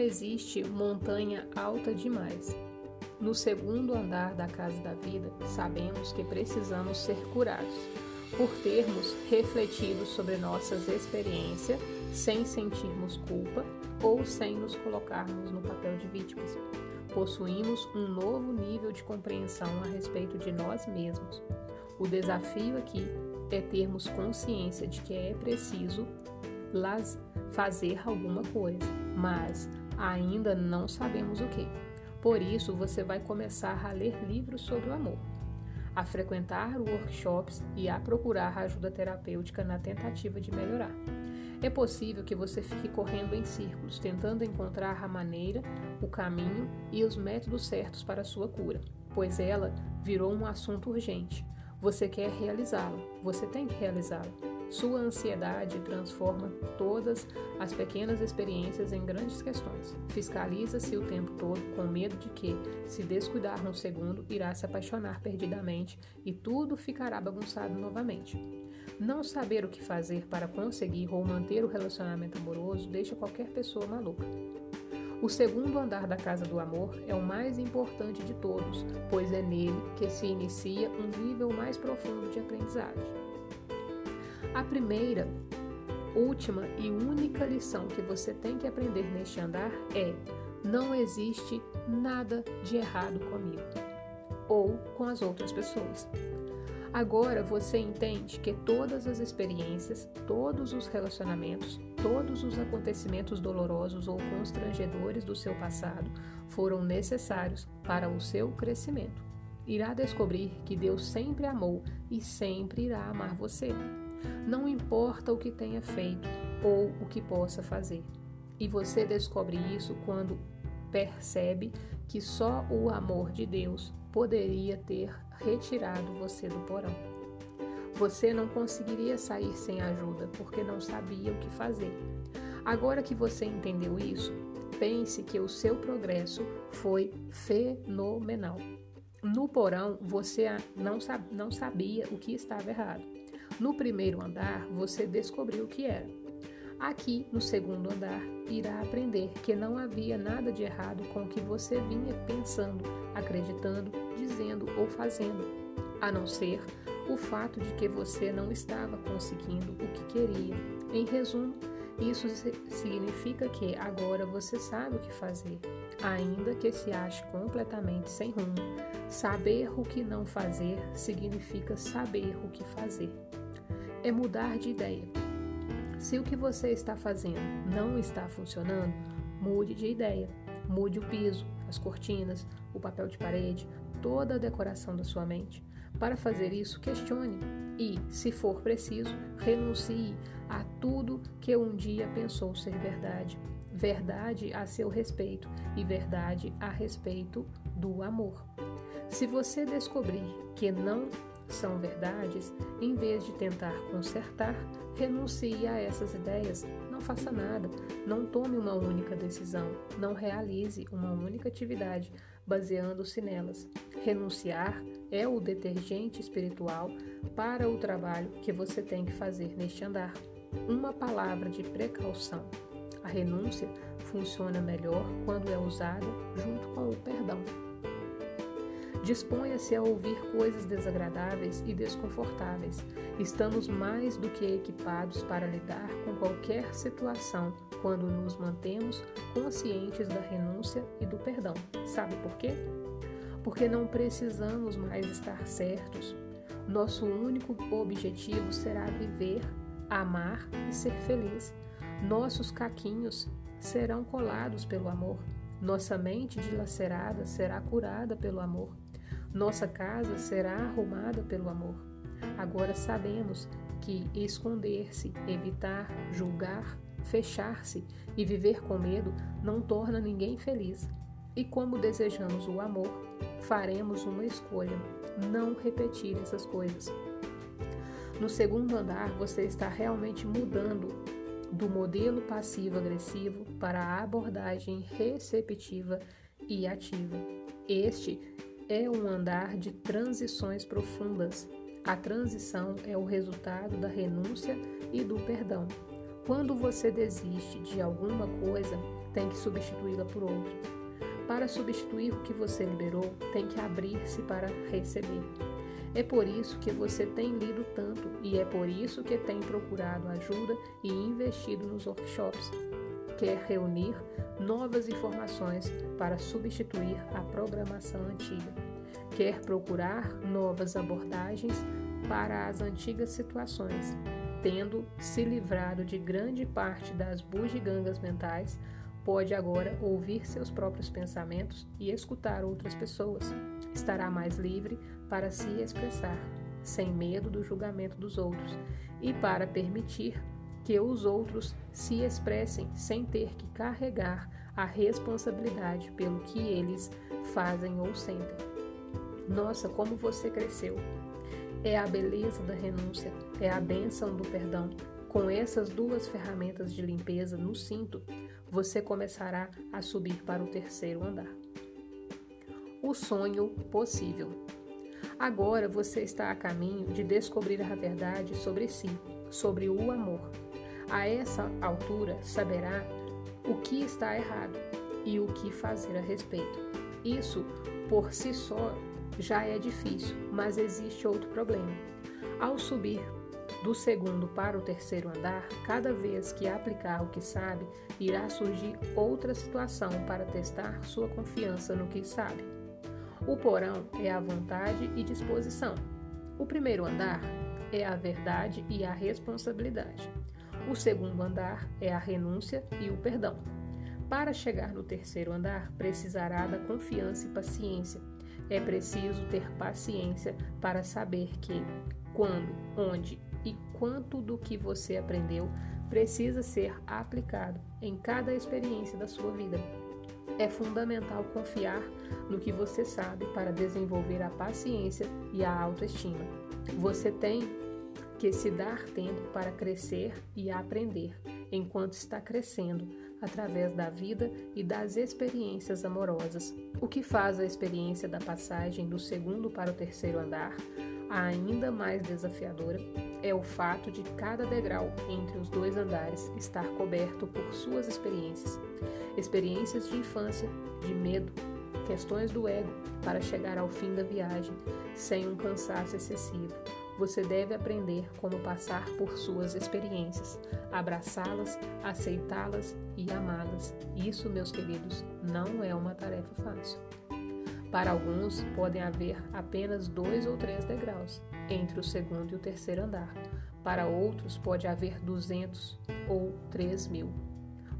existe montanha alta demais. No segundo andar da casa da vida, sabemos que precisamos ser curados, por termos refletido sobre nossas experiências sem sentirmos culpa ou sem nos colocarmos no papel de vítimas. Possuímos um novo nível de compreensão a respeito de nós mesmos. O desafio aqui é termos consciência de que é preciso fazer alguma coisa, mas ainda não sabemos o que. Por isso, você vai começar a ler livros sobre o amor, a frequentar workshops e a procurar ajuda terapêutica na tentativa de melhorar. É possível que você fique correndo em círculos, tentando encontrar a maneira, o caminho e os métodos certos para a sua cura, pois ela virou um assunto urgente. Você quer realizá-la, você tem que realizá-la. Sua ansiedade transforma todas as pequenas experiências em grandes questões. Fiscaliza-se o tempo todo com medo de que, se descuidar um segundo, irá se apaixonar perdidamente e tudo ficará bagunçado novamente. Não saber o que fazer para conseguir ou manter o relacionamento amoroso deixa qualquer pessoa maluca. O segundo andar da casa do amor é o mais importante de todos, pois é nele que se inicia um nível mais profundo de aprendizagem. A primeira, última e única lição que você tem que aprender neste andar é: não existe nada de errado comigo ou com as outras pessoas. Agora você entende que todas as experiências, todos os relacionamentos, todos os acontecimentos dolorosos ou constrangedores do seu passado foram necessários para o seu crescimento. Irá descobrir que Deus sempre amou e sempre irá amar você. Não importa o que tenha feito ou o que possa fazer. E você descobre isso quando percebe que só o amor de Deus poderia ter retirado você do porão. Você não conseguiria sair sem ajuda porque não sabia o que fazer. Agora que você entendeu isso, pense que o seu progresso foi fenomenal. No porão, você não, sabia o que estava errado. No primeiro andar, você descobriu o que era. Aqui, no segundo andar, irá aprender que não havia nada de errado com o que você vinha pensando, acreditando, dizendo ou fazendo, a não ser o fato de que você não estava conseguindo o que queria. Em resumo, isso significa que agora você sabe o que fazer, ainda que se ache completamente sem rumo. Saber o que não fazer significa saber o que fazer é mudar de ideia. Se o que você está fazendo não está funcionando, mude de ideia. Mude o piso, as cortinas, o papel de parede, toda a decoração da sua mente. Para fazer isso, questione e, se for preciso, renuncie a tudo que um dia pensou ser verdade. Verdade a seu respeito e verdade a respeito do amor. Se você descobrir que não são verdades, em vez de tentar consertar, renuncie a essas ideias. Não faça nada, não tome uma única decisão, não realize uma única atividade baseando-se nelas. Renunciar é o detergente espiritual para o trabalho que você tem que fazer neste andar. Uma palavra de precaução. A renúncia funciona melhor quando é usada junto com o perdão. Disponha-se a ouvir coisas desagradáveis e desconfortáveis. Estamos mais do que equipados para lidar com qualquer situação quando nos mantemos conscientes da renúncia e do perdão. Sabe por quê? Porque não precisamos mais estar certos. Nosso único objetivo será viver, amar e ser feliz. Nossos caquinhos serão colados pelo amor. Nossa mente dilacerada será curada pelo amor. Nossa casa será arrumada pelo amor. Agora sabemos que esconder-se, evitar, julgar, fechar-se e viver com medo não torna ninguém feliz. E como desejamos o amor, faremos uma escolha: não repetir essas coisas. No segundo andar, você está realmente mudando do modelo passivo-agressivo para a abordagem receptiva e ativa. Este é um andar de transições profundas. A transição é o resultado da renúncia e do perdão. Quando você desiste de alguma coisa, tem que substituí-la por outro. Para substituir o que você liberou, tem que abrir-se para receber. É por isso que você tem lido tanto e é por isso que tem procurado ajuda e investido nos workshops. Quer reunir novas informações para substituir a programação antiga. Quer procurar novas abordagens para as antigas situações, tendo se livrado de grande parte das bugigangas mentais, pode agora ouvir seus próprios pensamentos e escutar outras pessoas. Estará mais livre para se expressar, sem medo do julgamento dos outros, e para permitir que os outros se expressem sem ter que carregar a responsabilidade pelo que eles fazem ou sentem. Nossa, como você cresceu! É a beleza da renúncia, é a bênção do perdão. Com essas duas ferramentas de limpeza no cinto, você começará a subir para o terceiro andar. O sonho possível. Agora você está a caminho de descobrir a verdade sobre si, sobre o amor. A essa altura saberá o que está errado e o que fazer a respeito. Isso, por si só, já é difícil, mas existe outro problema. Ao subir do segundo para o terceiro andar, cada vez que aplicar o que sabe, irá surgir outra situação para testar sua confiança no que sabe. O porão é a vontade e disposição. O primeiro andar é a verdade e a responsabilidade. O segundo andar é a renúncia e o perdão. Para chegar no terceiro andar, precisará da confiança e paciência é preciso ter paciência para saber que, quando, onde e quanto do que você aprendeu precisa ser aplicado em cada experiência da sua vida. É fundamental confiar no que você sabe para desenvolver a paciência e a autoestima. Você tem que se dar tempo para crescer e aprender enquanto está crescendo através da vida e das experiências amorosas, o que faz a experiência da passagem do segundo para o terceiro andar ainda mais desafiadora é o fato de cada degrau entre os dois andares estar coberto por suas experiências, experiências de infância, de medo, questões do ego, para chegar ao fim da viagem sem um cansaço excessivo você deve aprender como passar por suas experiências, abraçá-las, aceitá-las e amá-las. Isso, meus queridos, não é uma tarefa fácil. Para alguns, podem haver apenas dois ou três degraus entre o segundo e o terceiro andar. Para outros, pode haver 200 ou 3 mil.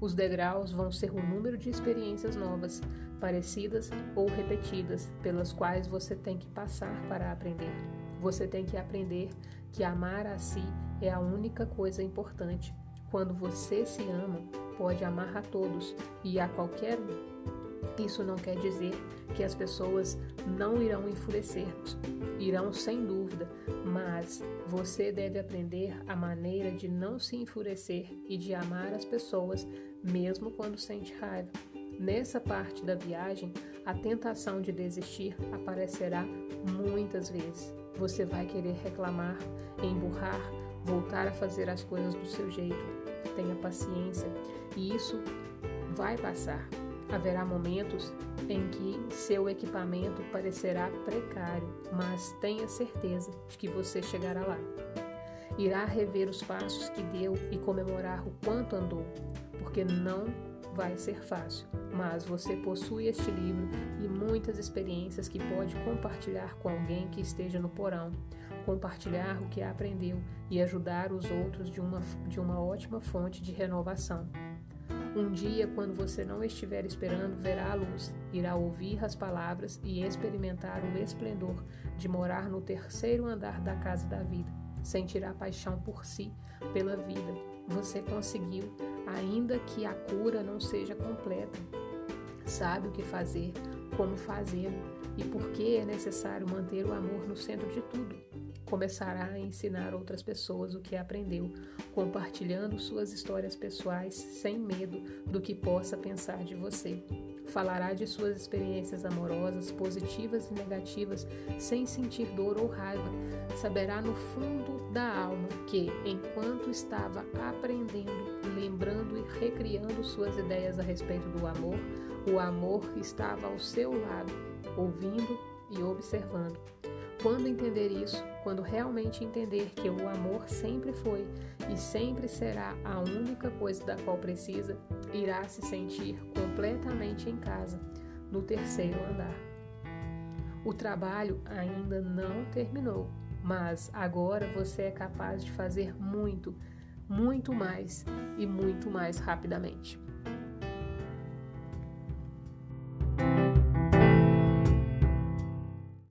Os degraus vão ser o número de experiências novas, parecidas ou repetidas, pelas quais você tem que passar para aprender. Você tem que aprender que amar a si é a única coisa importante. Quando você se ama, pode amar a todos e a qualquer um. Isso não quer dizer que as pessoas não irão enfurecer-nos. Irão sem dúvida, mas você deve aprender a maneira de não se enfurecer e de amar as pessoas mesmo quando sente raiva. Nessa parte da viagem, a tentação de desistir aparecerá muitas vezes. Você vai querer reclamar, emburrar, voltar a fazer as coisas do seu jeito. Tenha paciência e isso vai passar. Haverá momentos em que seu equipamento parecerá precário, mas tenha certeza de que você chegará lá. Irá rever os passos que deu e comemorar o quanto andou, porque não vai ser fácil, mas você possui este livro e muitas experiências que pode compartilhar com alguém que esteja no porão, compartilhar o que aprendeu e ajudar os outros de uma, de uma ótima fonte de renovação. Um dia, quando você não estiver esperando, verá a luz, irá ouvir as palavras e experimentar o esplendor de morar no terceiro andar da casa da vida. Sentirá paixão por si, pela vida. Você conseguiu ainda que a cura não seja completa. Sabe o que fazer, como fazê-lo e por que é necessário manter o amor no centro de tudo. começará a ensinar outras pessoas o que aprendeu, compartilhando suas histórias pessoais sem medo do que possa pensar de você. Falará de suas experiências amorosas, positivas e negativas, sem sentir dor ou raiva. Saberá no fundo da alma que, enquanto estava aprendendo, lembrando e recriando suas ideias a respeito do amor, o amor estava ao seu lado, ouvindo e observando. Quando entender isso, quando realmente entender que o amor sempre foi e sempre será a única coisa da qual precisa, irá se sentir completamente em casa, no terceiro andar. O trabalho ainda não terminou, mas agora você é capaz de fazer muito, muito mais e muito mais rapidamente.